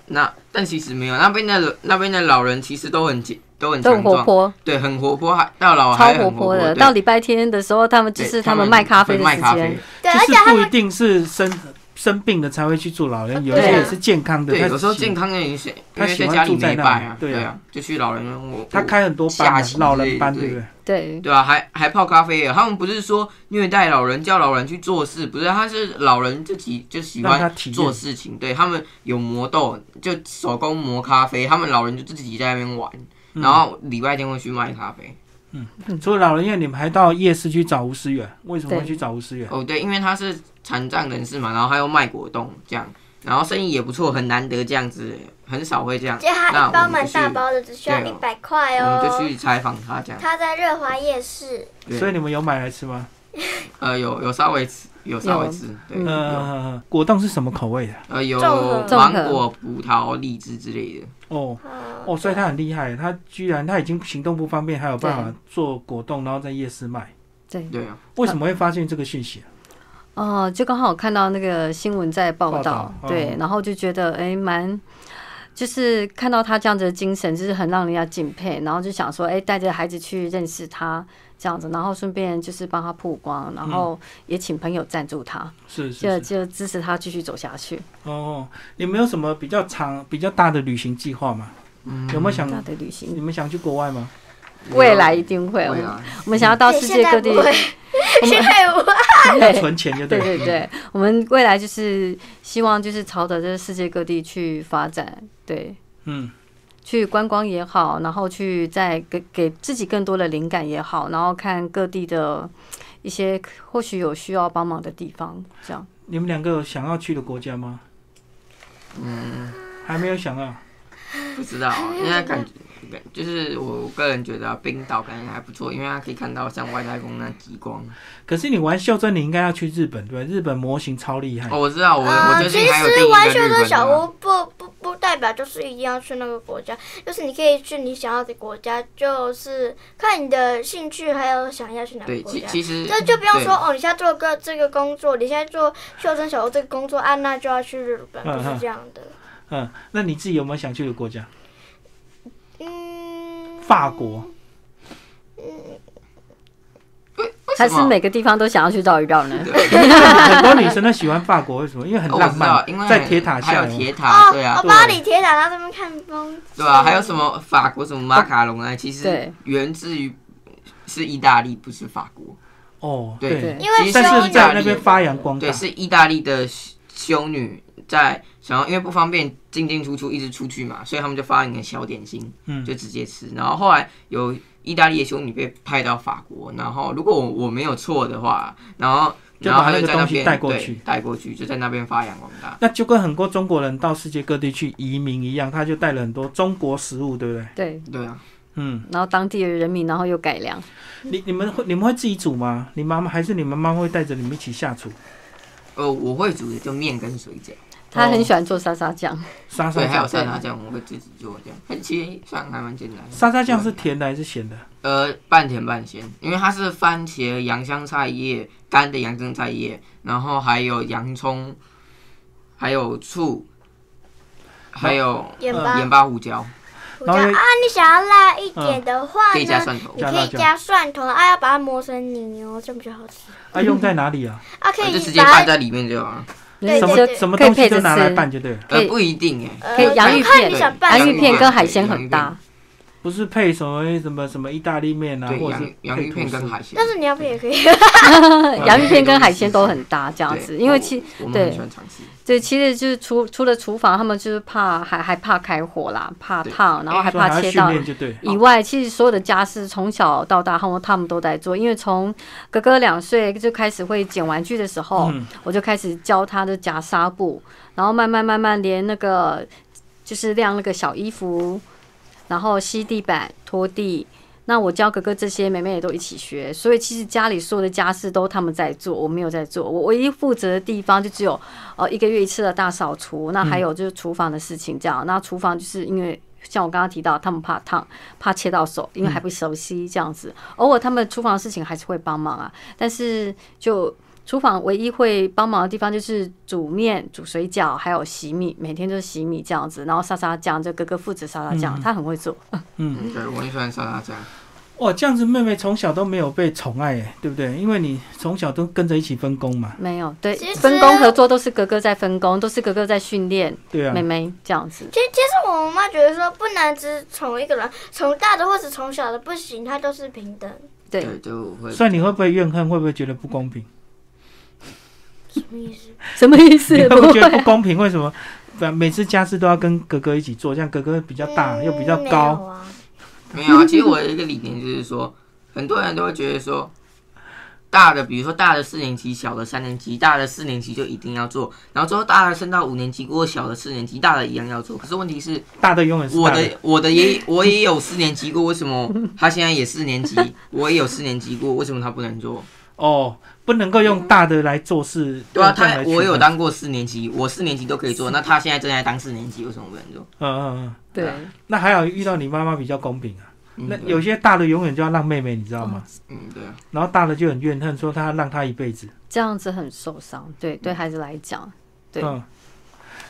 那但其实没有，那边的那边的老人其实都很健都很都很，活泼，对，很活泼，还到老超还很活泼的。到礼拜天的时候，他们就是他们卖咖啡的会卖咖啡时间。对，就而且他们不一定是生生病的才会去住老人，有一些也是健康的。对，有时候健康的人是，因他喜欢为在家里住在那没办啊，里对啊就去老人院我他开很多班老人班，对对不对？对对啊，还还泡咖啡耶。他们不是说虐待老人，叫老人去做事，不是，他是老人自己就喜欢做事情。对他们有磨豆，就手工磨咖啡，他们老人就自己在那边玩，嗯然后礼拜天会去卖咖啡。除了老人院，你们还到夜市去找吴思远？为什么会去找吴思远？哦，对，因为他是残障人士嘛，然后他又卖果冻这样，然后生意也不错，很难得这样子，很少会这样。就它那一包蛮我们去大包的，只需要一百块我们就哦。去采访他这样。他在热华夜市，所以你们有买来吃吗？呃，有有稍微吃，有稍微吃，对，嗯呃，果冻是什么口味的？呃有芒果、葡萄、荔枝之类的。哦嗯哦，所以他很厉害，他居然他已经行动不方便，还有办法做果冻，然后在夜市卖。对。对啊，为什么会发现这个讯息啊？哦，就刚好看到那个新闻在报道，对，然后就觉得哎，蛮，就是看到他这样子的精神，就是很让人家敬佩，然后就想说，哎，带着孩子去认识他这样子，然后顺便就是帮他曝光，然后也请朋友赞助他，是是，就就支持他继续走下去。哦，有没有什么比较长、比较大的旅行计划吗？嗯。有没有想大的旅行，你们想去国外吗？未来一定会，我们想要到世界各地，现在不会。现在我对存钱就对对。对对，我们未来就是希望就是朝着这世界各地去发展，对，嗯，去观光也好，然后去再给给自己更多的灵感也好，然后看各地的一些或许有需要帮忙的地方，这样。你们两个有想要去的国家吗？嗯，还没有想啊。不知道啊，因为感觉就是我个人觉得啊冰岛感觉还不错，因为它可以看到像外太空那极光。可是你玩袖珍，你应该要去日本，对？日本模型超厉害。哦，我知道，我啊，我最其近还有订一实玩袖珍小。屋不不不代表就是一定要去那个国家，就是你可以去你想要的国家，就是看你的兴趣还有想要去哪个对，国家。其其实这就不用说哦，你现在做个这个工作，你现在做袖珍小屋这个工作，啊，那就要去日本，嗯不是这样的。嗯，那你自己有没有想去的国家？嗯，法国。还是每个地方都想要去绕一绕呢？很多女生都喜欢法国，为什么？因为很浪漫因，为在铁塔下有有铁塔，哦对啊哦，，巴黎铁塔，然后这边看风景，对啊，还有什么法国什么马卡龙啊，其实源自于是意大利，不是法国。哦。对因为但是在那边发扬光大对，。是意大利的修女在想要因为不方便进进出出一直出去嘛，所以他们就发明了小点心，嗯就直接吃。然后后来有意大利的修女被派到法国，然后如果我我没有错的话，然后就然后他把那个东西就在那边带过去带过去，就在那边发扬光大。那就跟很多中国人到世界各地去移民一样，他就带了很多中国食物，对不对？对，对啊，嗯，然后当地的人民，然后又改良。你你们会你们会自己煮吗？你妈妈还是你们妈妈会带着你们一起下厨？呃，我会煮的就面跟水饺，他很喜欢做沙沙酱，沙沙对，还有酱，沙拉酱，我会自己做这样，很其实算还蛮简单的。沙沙酱是甜的还是咸的？呃，半甜半咸，因为它是番茄、洋香菜叶、干的洋生菜叶，然后还有洋葱，还有醋，还有盐巴盐巴、胡椒，然后又胡椒啊，你想要辣一点的话可以加，蒜头你。可以加蒜头啊，要把它磨成泥哦，这样比较好吃啊，用在哪里啊？啊，可以直接拌在里面就好了。什么对对。对什么可以配着东西都拿来吃拌就对了，可以呃，不一定哎，呃可以洋芋片洋芋片什么跟海鲜很搭。不是配什么什么什么意大利面啊，对，或者是洋洋芋片跟海鲜。但是你要配也可以，洋芋片跟海鲜都很搭，这样子，因为其对。对，其实就是除除了厨房，他们就是怕还还怕开火啦，怕对烫，然后还怕切到。以外，其实所有的家事从小到大，他们他们都在做。因为从哥哥两岁就开始会捡玩具的时候，嗯我就开始教他的夹纱布，然后慢慢慢慢连那个就是晾那个小衣服，然后吸地板、拖地。那我教哥哥这些，妹妹也都一起学，所以其实家里所有的家事都他们在做，我没有在做。我唯一负责的地方就只有呃一个月一次的大扫除，那还有就是厨房的事情这样。那厨房就是因为像我刚刚提到，他们怕烫，怕切到手，因为还不熟悉这样子。偶尔他们厨房的事情还是会帮忙啊，但是就厨房唯一会帮忙的地方就是煮面、煮水饺，还有洗米，每天都是洗米这样子。然后沙沙酱，就哥哥负责沙沙酱，他很会做。嗯，对，我也喜欢沙拉酱。哇，这样子妹妹从小都没有被宠爱，哎，对不对？因为你从小都跟着一起分工嘛，没有，对其，实分工合作都是哥哥在分工，都是哥哥在训练对啊妹，妹这样子。其实其实我妈觉得说不能只宠一个人，宠大的或者宠小的不行，它都是平等。对，对，就会。所以你会不会怨恨？会不会觉得不公平？什么意思？什么意思你？会不不会觉得不，公平？为什么？反每次家事都要跟哥哥一起做，这样哥哥比较大、嗯又比较没有高，啊没有啊，其实我的一个理念就是说，很多人都会觉得说，大的，比如说大的四年级，小的三年级，大的四年级就一定要做，然后之后大的升到五年级过后，小的四年级，大的一样要做。可是问题是，大的永远是大我的我的也我也有四年级过，为什么他现在也四年级？我也有四年级过，为什么他不能做？哦，不能够用大的来做事。对啊，他我有当过四年级，我四年级都可以做，那他现在正在当四年级，为什么不能做？嗯嗯嗯，对，那还好遇到你妈妈比较公平啊。那有些大的永远就要让妹妹，你知道吗？嗯对啊，然后大的就很怨恨，说他让他一辈子。这样子很受伤。对，对孩子来讲，对嗯，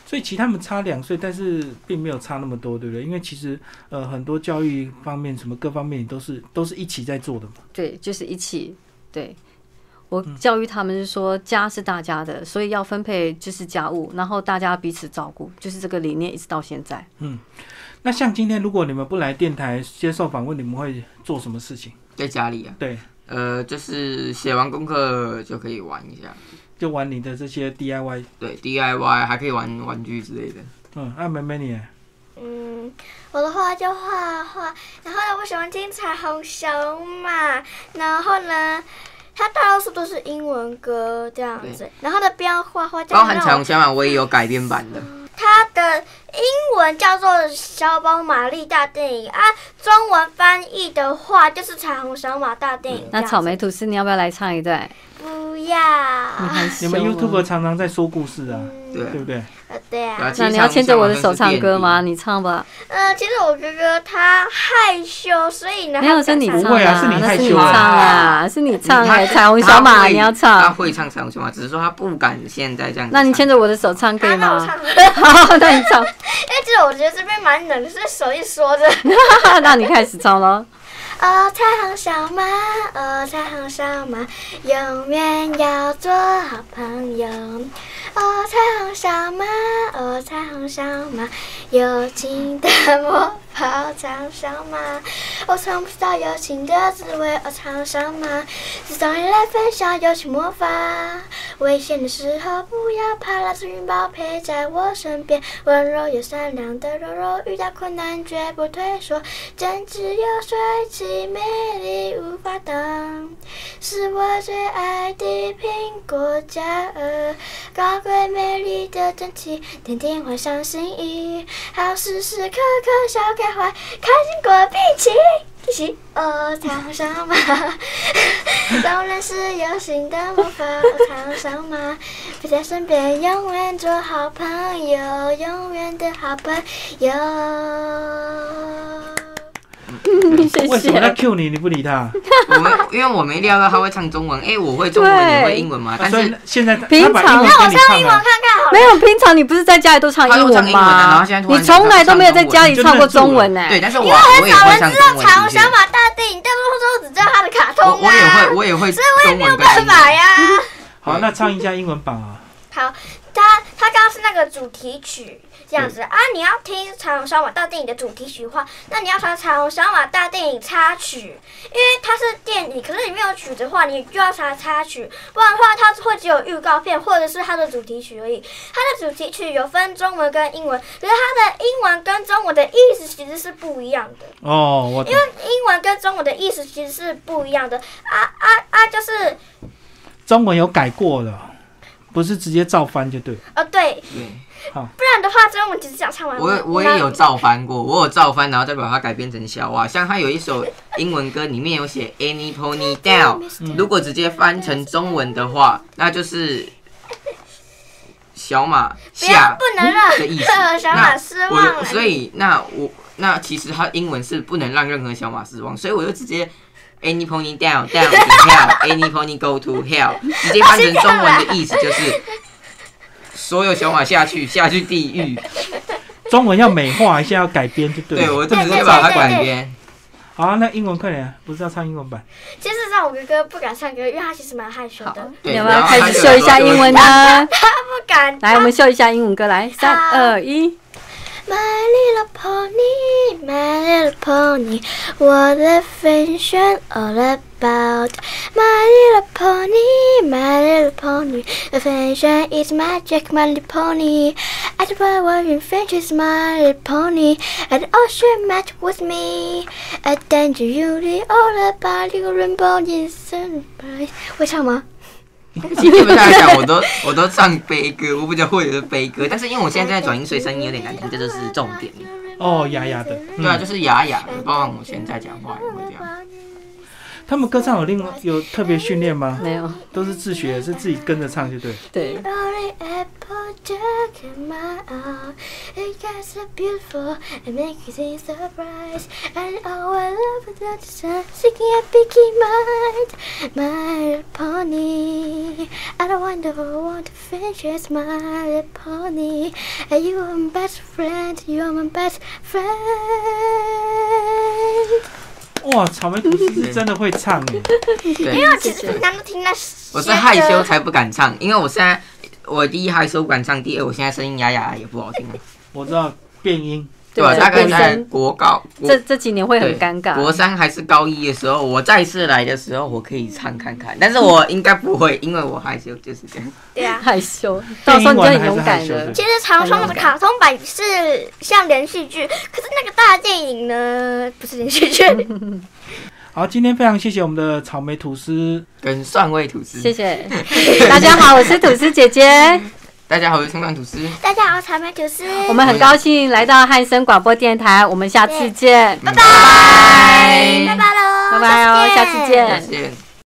所以其实他们差两岁，但是并没有差那么多，对不对？因为其实呃很多教育方面什么各方面都是都是一起在做的嘛。对，就是一起。对，我教育他们是说，家是大家的，所以要分配就是家务，然后大家彼此照顾，就是这个理念一直到现在。嗯那像今天如果你们不来电台接受访问，你们会做什么事情？在家里啊，对，呃，就是写完功课就可以玩一下，就玩你的这些 DIY。对 DIY 还可以玩玩具之类的。嗯，啊，妹妹你，嗯，我的话就画画，然后呢，我喜欢听彩虹小马，然后呢，它大多数都是英文歌这样子，然后呢，边画画这包含彩虹小马，我也有改编版的。它的英文叫做《小宝玛丽大电影》啊，中文翻译的话就是《彩虹小马大电影》。那草莓吐司，你要不要来唱一段？不要，你们哦 YouTube 常常在说故事啊，对对不对？呃，对啊对啊，那你要牵着我的手唱歌吗？你唱吧。呃，其实我哥哥他害羞，所以呢，没有，他是你唱不会啊是你那是你害羞啊唱啊，是你唱他哎，彩虹小马你要唱他。会唱彩虹小马，只是说他不敢现在这样。那你牵着我的手唱可以吗？好，那你唱，因为好，那你唱。其实我觉得这边蛮冷的，是手一缩着。那你开始唱喽。哦，彩虹小马，哦，彩虹小马，永远要做好朋友。哦，彩虹小马，哦，彩虹小马，有情的魔法，彩虹小马，我从不知道友情的滋味。哦，彩虹小马，是找你来分享友情魔法。危险的时候不要怕，拉着云宝陪在我身边，温柔又善良的柔柔，遇到困难绝不退缩，真挚又帅气，美丽无法挡，是我最爱的苹果嘉儿，高贵美丽的整齐，天天换上新衣，好时时刻刻笑开开怀，开心果比起。一起哦，长上马，当然是有新的魔法，哦，长上马，陪在身边，永远做好朋友，永远的好朋友。谢为什么他谢。Q 你，你不理他？我们因为我没料到他会唱中文，哎、我会中文你会英文吗，但所以是现在他平常英文给你唱了，英文看看好了。没有，平常你不是在家里都唱英文吗你从来都没有在家里唱过中文呢、对，但是我因为我很少也会唱人知道中文的确彩虹小马大电影，大多数都只知道他的卡通啊。我我也会，我也会所以我也没有。办法呀。好，那唱一下英文版啊。好，他他刚刚是那个主题曲这样子啊。你要听《彩虹小马大电影》的主题曲的话，那你要查《彩虹小马大电影》插曲，因为它是电影，可是你没有曲子的话，你就要查插曲，不然的话它会只有预告片或者是它的主题曲而已。它的主题曲有分中文跟英文，可是它的英文跟中文的意思其实是不一样的。哦，我因为英文跟中文的意思其实是不一样的啊啊啊！就是中文有改过的，不是直接照翻就对。呃对，对，不然的话中文只是想唱完。我我也有照翻过，我有照翻，然后再把它改编成笑话。像他有一首英文歌，里面有写 Any Pony Down，如果直接翻成中文的话，那就是小马下不能让的意思。任何小马失望所以那我那其实它英文是不能让任何小马失望，所以我就直接 any pony down down to hell，any pony go to hell，直接翻成中文的意思就是所有想法下去下去地狱。中文要美化一下，要改编就对了。对我就直接把它改编。好，那英文快点啊，不是要唱英文版？其实让我哥哥不敢唱歌，因为他其实蛮害羞好的，，对你要不要开始秀一下英文呢？他不敢。来，我们秀一下英文歌，来，三二一。My little pony, my little pony, what a fashion all about. My little pony, my little pony, the fashion is magic, my little pony. At the power in French is my little pony, and the ocean match with me. A danger beauty all about little rainbow in sunrise. 会唱吗？ 基本上来讲，我都我都唱悲歌，我比较会的是悲歌。但是因为我现在在转音，所以声音有点难听，这就是重点。哦，哑哑的。对啊，嗯就是哑哑的，包括我现在讲话也会这样。他们歌唱有另外有特别训练吗？没有，都是自学，是自己跟着唱就对。对，哇，草莓吐司是真的会唱哎，因为其实平常都听那，我是害羞才不敢唱，因为我现在我第一害羞不敢唱，第二我现在声音哑哑也不好听。我知道变音。对吧？大概在声国高国这这几年会很对尴尬。国三还是高一的时候，我再次来的时候，我可以唱看看，但是我应该不会，因为我害羞就是这样。对啊。害羞，到时候你就很勇敢了。其实长双的卡通版是像连续剧，可是那个大电影呢，不是连续剧。好，今天非常谢谢我们的草莓吐司，跟蒜味吐司，谢谢 大家好，我是吐司姐姐，大家好，我是葱蒜吐司，大家好，草莓吐司，我们很高兴来到汉声广播电台，我们下次见，拜拜。拜，拜拜喽，拜拜哦，下次见。再见。